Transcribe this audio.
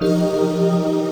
了。